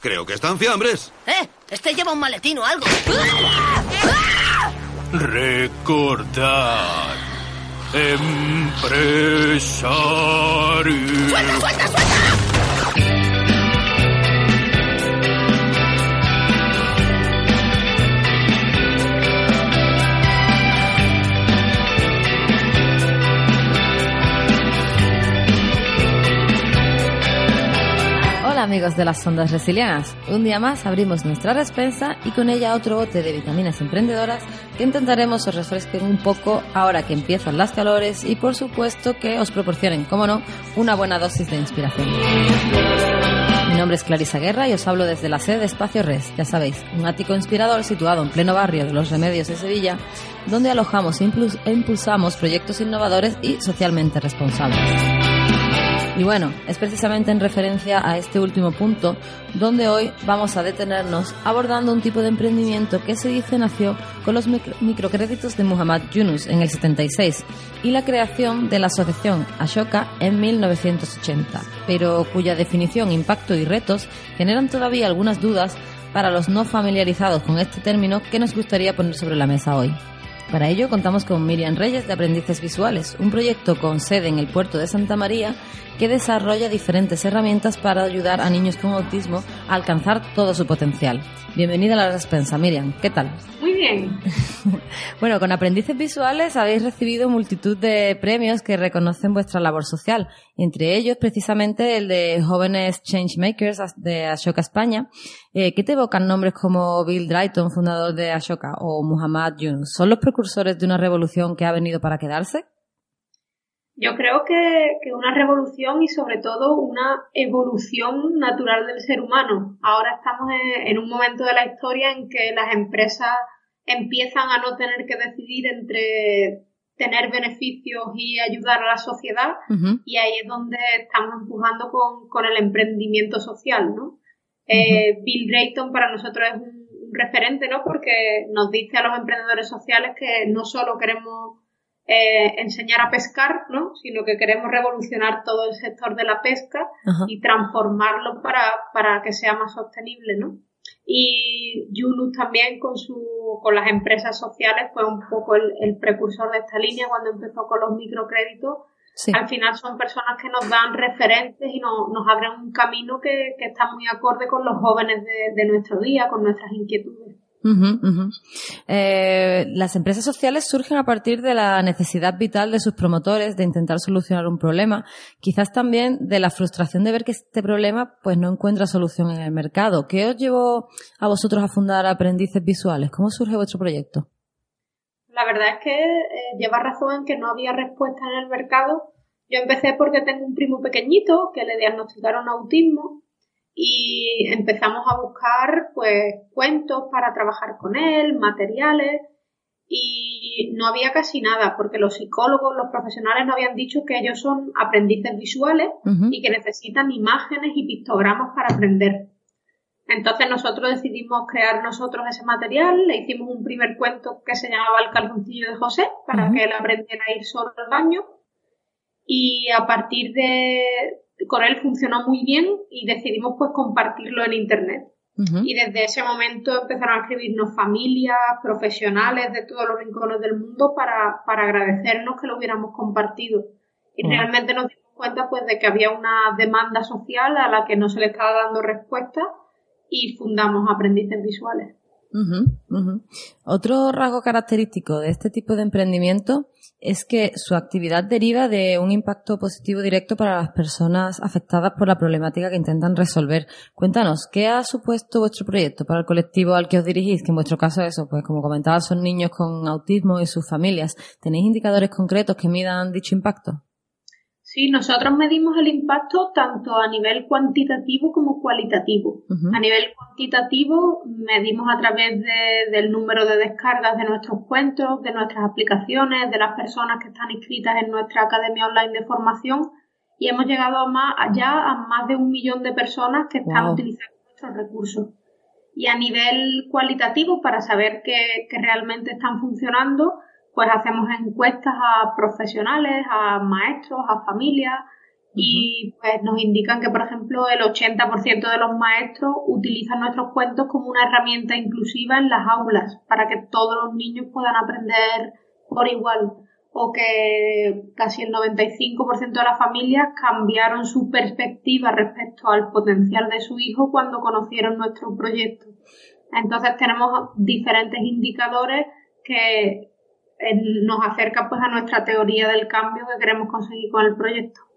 Creo que están fiambres. ¡Eh! Este lleva un maletín o algo. Recordad. Empresario. ¡Suelta, suelta, suelta! Amigos de las ondas resilianas. Un día más abrimos nuestra despensa y con ella otro bote de vitaminas emprendedoras que intentaremos os refresquen un poco ahora que empiezan las calores y por supuesto que os proporcionen, como no, una buena dosis de inspiración. Mi nombre es Clarisa Guerra y os hablo desde la sede de Espacio Res, ya sabéis, un ático inspirador situado en pleno barrio de Los Remedios de Sevilla, donde alojamos e impuls- impulsamos proyectos innovadores y socialmente responsables. Y bueno, es precisamente en referencia a este último punto donde hoy vamos a detenernos abordando un tipo de emprendimiento que se dice nació con los micro- microcréditos de Muhammad Yunus en el 76 y la creación de la asociación Ashoka en 1980, pero cuya definición, impacto y retos generan todavía algunas dudas para los no familiarizados con este término que nos gustaría poner sobre la mesa hoy. Para ello contamos con Miriam Reyes de Aprendices Visuales, un proyecto con sede en el puerto de Santa María que desarrolla diferentes herramientas para ayudar a niños con autismo a alcanzar todo su potencial. Bienvenida a la despensa, Miriam. ¿Qué tal? Muy bien. Bueno, con Aprendices Visuales habéis recibido multitud de premios que reconocen vuestra labor social, entre ellos precisamente el de Jóvenes Changemakers de Ashoka España, eh, que te evocan nombres como Bill Drayton, fundador de Ashoka, o Muhammad Yunus. ¿Son los precursores de una revolución que ha venido para quedarse? Yo creo que, que una revolución y sobre todo una evolución natural del ser humano. Ahora estamos en, en un momento de la historia en que las empresas empiezan a no tener que decidir entre tener beneficios y ayudar a la sociedad y ahí es donde estamos empujando con, con el emprendimiento social, ¿no? Eh, Bill Drayton para nosotros es un referente, ¿no? Porque nos dice a los emprendedores sociales que no solo queremos eh, enseñar a pescar, ¿no? Sino que queremos revolucionar todo el sector de la pesca Ajá. y transformarlo para, para que sea más sostenible, ¿no? Y Yunus también con su, con las empresas sociales fue un poco el, el precursor de esta línea cuando empezó con los microcréditos. Sí. Al final son personas que nos dan referentes y no- nos abren un camino que, que está muy acorde con los jóvenes de, de nuestro día, con nuestras inquietudes. Eh, las empresas sociales surgen a partir de la necesidad vital de sus promotores de intentar solucionar un problema, quizás también de la frustración de ver que este problema pues no encuentra solución en el mercado. ¿Qué os llevó a vosotros a fundar Aprendices Visuales? ¿Cómo surge vuestro proyecto? La verdad es que eh, lleva razón en que no había respuesta en el mercado. Yo empecé porque tengo un primo pequeñito que le diagnosticaron autismo y empezamos a buscar pues cuentos para trabajar con él, materiales y no había casi nada porque los psicólogos, los profesionales nos habían dicho que ellos son aprendices visuales y que necesitan imágenes y pictogramas para aprender. Entonces nosotros decidimos crear nosotros ese material, le hicimos un primer cuento que se llamaba El calzoncillo de José para que él aprendiera a ir solo al baño y a partir de con él funcionó muy bien y decidimos pues compartirlo en internet. Y desde ese momento empezaron a escribirnos familias, profesionales de todos los rincones del mundo para, para agradecernos que lo hubiéramos compartido. Y realmente nos dimos cuenta pues de que había una demanda social a la que no se le estaba dando respuesta y fundamos Aprendices Visuales. Otro rasgo característico de este tipo de emprendimiento es que su actividad deriva de un impacto positivo directo para las personas afectadas por la problemática que intentan resolver. Cuéntanos, ¿qué ha supuesto vuestro proyecto para el colectivo al que os dirigís? Que en vuestro caso eso, pues como comentaba, son niños con autismo y sus familias. ¿Tenéis indicadores concretos que midan dicho impacto? Sí, nosotros medimos el impacto tanto a nivel cuantitativo como cualitativo. A nivel cuantitativo medimos a través del número de descargas de nuestros cuentos, de nuestras aplicaciones, de las personas que están inscritas en nuestra academia online de formación y hemos llegado más allá a más de un millón de personas que están utilizando nuestros recursos. Y a nivel cualitativo, para saber que realmente están funcionando, pues hacemos encuestas a profesionales, a maestros, a familias y pues nos indican que, por ejemplo, el 80% de los maestros utilizan nuestros cuentos como una herramienta inclusiva en las aulas para que todos los niños puedan aprender por igual o que casi el 95% de las familias cambiaron su perspectiva respecto al potencial de su hijo cuando conocieron nuestro proyecto. Entonces tenemos diferentes indicadores que nos acerca pues a nuestra teoría del cambio que queremos conseguir con el proyecto.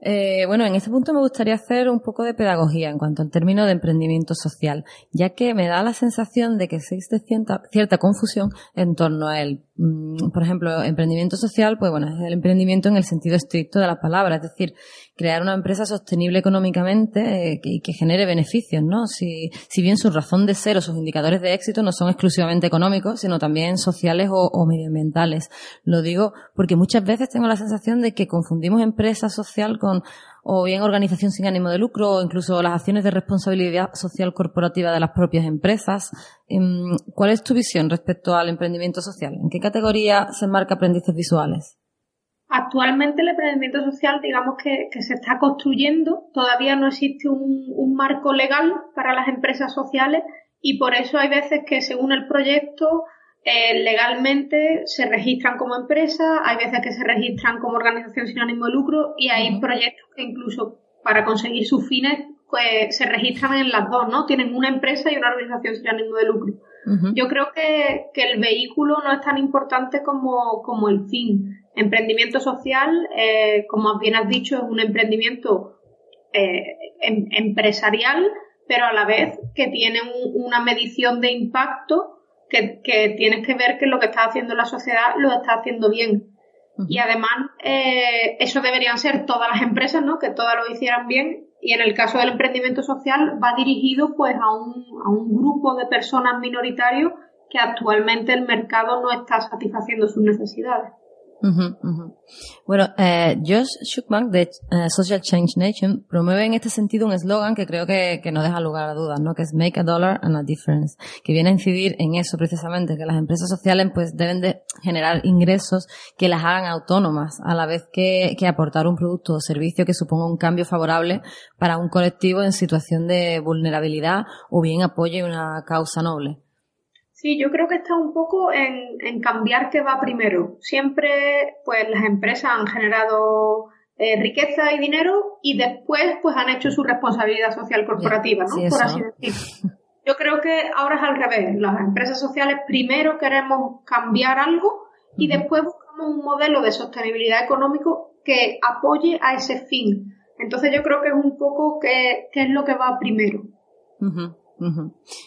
Eh, bueno, en este punto me gustaría hacer un poco de pedagogía en cuanto al término de emprendimiento social, ya que me da la sensación de que existe cierta, cierta confusión en torno a él. Mm, por ejemplo, emprendimiento social, pues bueno, es el emprendimiento en el sentido estricto de la palabra, es decir, crear una empresa sostenible económicamente eh, y que, genere beneficios, ¿no? Si, si bien su razón de ser o sus indicadores de éxito no son exclusivamente económicos, sino también sociales o, o medioambientales. Lo digo porque muchas veces tengo la sensación de que confundimos empresa social con o bien organización sin ánimo de lucro o incluso las acciones de responsabilidad social corporativa de las propias empresas. Em, ¿Cuál es tu visión respecto al emprendimiento social? ¿En qué categoría se marca aprendices visuales? Actualmente el emprendimiento social, digamos que, se está construyendo, todavía no existe un, marco legal para las empresas sociales y por eso hay veces que según el proyecto eh, legalmente se registran como empresa, hay veces que se registran como organización sin ánimo de lucro y hay proyectos que incluso para conseguir sus fines pues, se registran en las dos, ¿no? Tienen una empresa y una organización sin ánimo de lucro. Yo creo que, el vehículo no es tan importante como, como el fin. Emprendimiento social, eh, como bien has dicho, es un emprendimiento eh, em, empresarial, pero a la vez que tiene una medición de impacto que, tienes que ver que lo que está haciendo la sociedad lo está haciendo bien. Y además, eh, eso deberían ser todas las empresas, ¿no? Que todas lo hicieran bien. Y en el caso del emprendimiento social va dirigido pues a un, a un grupo de personas minoritarios que actualmente el mercado no está satisfaciendo sus necesidades. Bueno, eh, Josh Schuckman de eh, Social Change Nation promueve en este sentido un eslogan que creo que, que, no deja lugar a dudas, ¿no? Que es Make a Dollar and a Difference, que viene a incidir en eso precisamente, que las empresas sociales pues deben de generar ingresos que las hagan autónomas, a la vez que, que aportar un producto o servicio que suponga un cambio favorable para un colectivo en situación de vulnerabilidad o bien apoye una causa noble. Sí, yo creo que está un poco en, cambiar qué va primero. Siempre, pues las empresas han generado eh, riqueza y dinero y después, pues han hecho su responsabilidad social corporativa, ¿no? Por así decirlo. Yo creo que ahora es al revés. Las empresas sociales primero queremos cambiar algo y después buscamos un modelo de sostenibilidad económico que apoye a ese fin. Entonces yo creo que es un poco qué, es lo que va primero.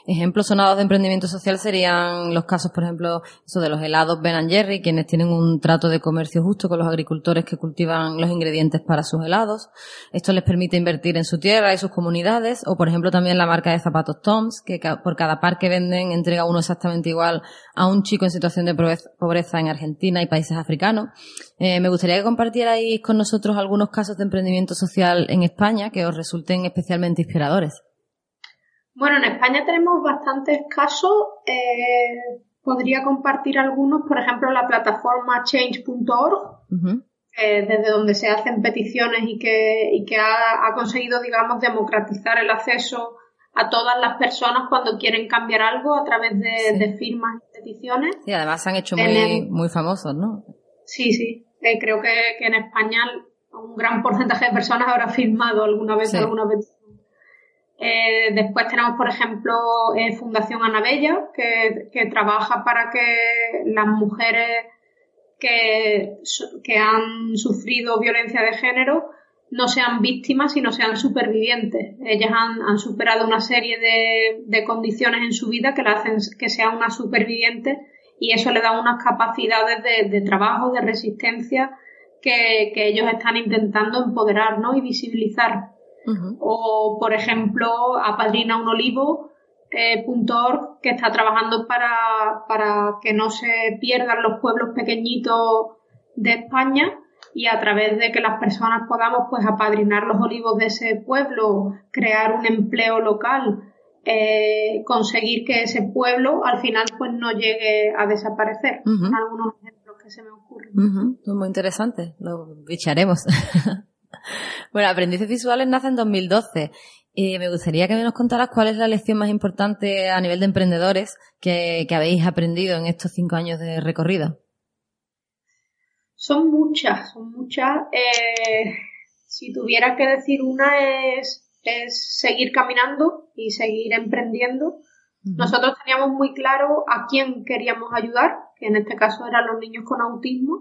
Ejemplos sonados de emprendimiento social serían los casos, por ejemplo, eso de los helados Ben Jerry, quienes tienen un trato de comercio justo con los agricultores que cultivan los ingredientes para sus helados. Esto les permite invertir en su tierra y sus comunidades, o por ejemplo también la marca de zapatos Toms, que por cada par que venden entrega uno exactamente igual a un chico en situación de pobreza en Argentina y países africanos. Eh, me gustaría que compartierais con nosotros algunos casos de emprendimiento social en España que os resulten especialmente inspiradores. Bueno, en España tenemos bastantes casos. Eh, podría compartir algunos, por ejemplo, la plataforma change.org, eh, desde donde se hacen peticiones y que, y que ha, conseguido, digamos, democratizar el acceso a todas las personas cuando quieren cambiar algo a través de, firmas y peticiones. Y además se han hecho muy, muy famosos, ¿no? Sí, sí. Eh, creo que, en España un gran porcentaje de personas habrá firmado alguna vez alguna vez eh, después tenemos, por ejemplo, eh, Fundación Anabella, que, que, trabaja para que las mujeres que, que, han sufrido violencia de género no sean víctimas, sino sean supervivientes. Ellas han, han superado una serie de, de, condiciones en su vida que la hacen que sean una superviviente y eso le da unas capacidades de, de trabajo, de resistencia que, ellos están intentando empoderar ¿no? y visibilizar. O, por ejemplo, Apadrina un Olivo, eh, que está trabajando para, para que no se pierdan los pueblos pequeñitos de España y a través de que las personas podamos pues apadrinar los olivos de ese pueblo, crear un empleo local, eh, conseguir que ese pueblo al final pues no llegue a desaparecer. Algunos ejemplos que se me ocurren. Muy interesante, lo bicharemos. bueno, Aprendices Visuales nace en 2012 y me gustaría que nos contaras cuál es la lección más importante a nivel de emprendedores que habéis aprendido en estos cinco años de recorrido. Son muchas, son muchas. Eh, si tuviera que decir una es, es seguir caminando y seguir emprendiendo. Nosotros teníamos muy claro a quién queríamos ayudar, que en este caso eran los niños con autismo,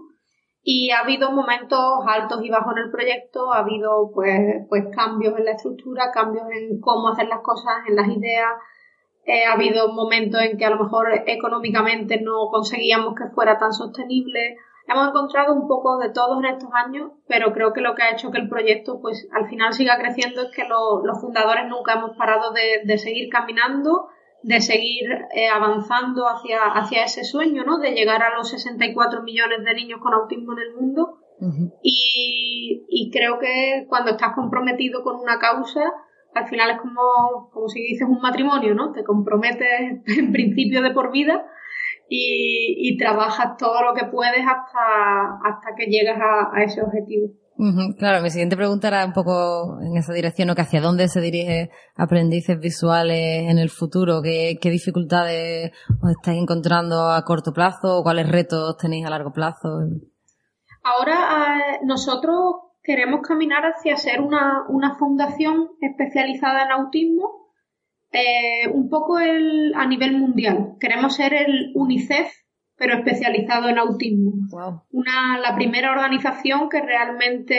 y ha habido momentos altos y bajos en el proyecto, ha habido pues, pues cambios en la estructura, cambios en cómo hacer las cosas, en las ideas, eh, ha habido momentos en que a lo mejor económicamente no conseguíamos que fuera tan sostenible, Hemos encontrado un poco de todos en estos años, pero creo que lo que ha hecho que el proyecto pues al final siga creciendo es que los fundadores nunca hemos parado de, seguir caminando, de seguir eh, avanzando hacia, hacia ese sueño, ¿no? De llegar a los 64 millones de niños con autismo en el mundo. y, y, creo que cuando estás comprometido con una causa, al final es como, como si dices un matrimonio, ¿no? Te comprometes en principio de por vida y, trabajas todo lo que puedes hasta, hasta que llegas a, ese objetivo. Claro, mi siguiente pregunta era un poco en esa dirección, ¿o que hacia dónde se dirige aprendices visuales en el futuro, qué, dificultades os estáis encontrando a corto plazo, cuáles retos tenéis a largo plazo. Ahora eh, nosotros queremos caminar hacia ser una, una fundación especializada en autismo eh, un poco el, a nivel mundial. Queremos ser el UNICEF, pero especializado en autismo. Una, la primera organización que realmente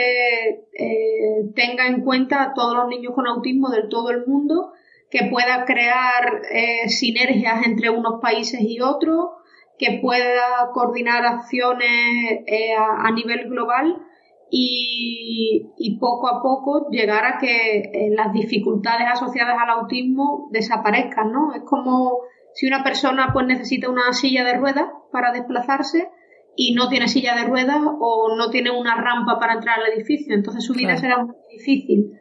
eh, tenga en cuenta a todos los niños con autismo de todo el mundo, que pueda crear eh, sinergias entre unos países y otros, que pueda coordinar acciones a, a nivel global y, poco a poco llegar a que eh, las dificultades asociadas al autismo desaparezcan, ¿no? Es como si una persona pues necesita una silla de ruedas para desplazarse y no tiene silla de ruedas o no tiene una rampa para entrar al edificio, entonces su vida será muy difícil.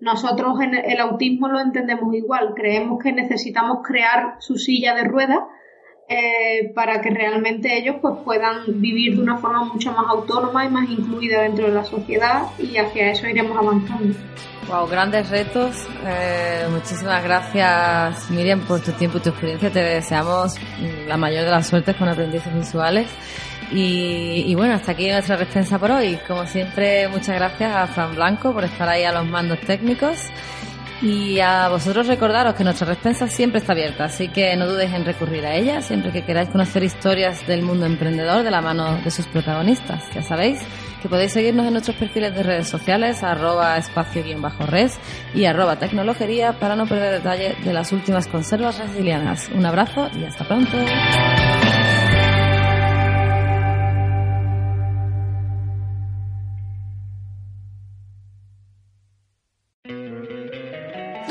Nosotros en el autismo lo entendemos igual, creemos que necesitamos crear su silla de ruedas eh, para que realmente ellos pues puedan vivir de una forma mucho más autónoma y más incluida dentro de la sociedad y hacia eso iremos avanzando. Wow, grandes retos. Eh, muchísimas gracias Miriam por tu tiempo y tu experiencia. Te deseamos la mayor de las suertes con aprendices visuales. Y, y, bueno, hasta aquí nuestra respuesta por hoy. Como siempre, muchas gracias a Fran Blanco por estar ahí a los mandos técnicos. Y a vosotros recordaros que nuestra respuesta siempre está abierta, así que no dudes en recurrir a ella siempre que queráis conocer historias del mundo emprendedor de la mano de sus protagonistas. Ya sabéis que podéis seguirnos en nuestros perfiles de redes sociales, arroba espacio-res y arroba tecnologería para no perder detalle de las últimas conservas resilianas. Un abrazo y hasta pronto.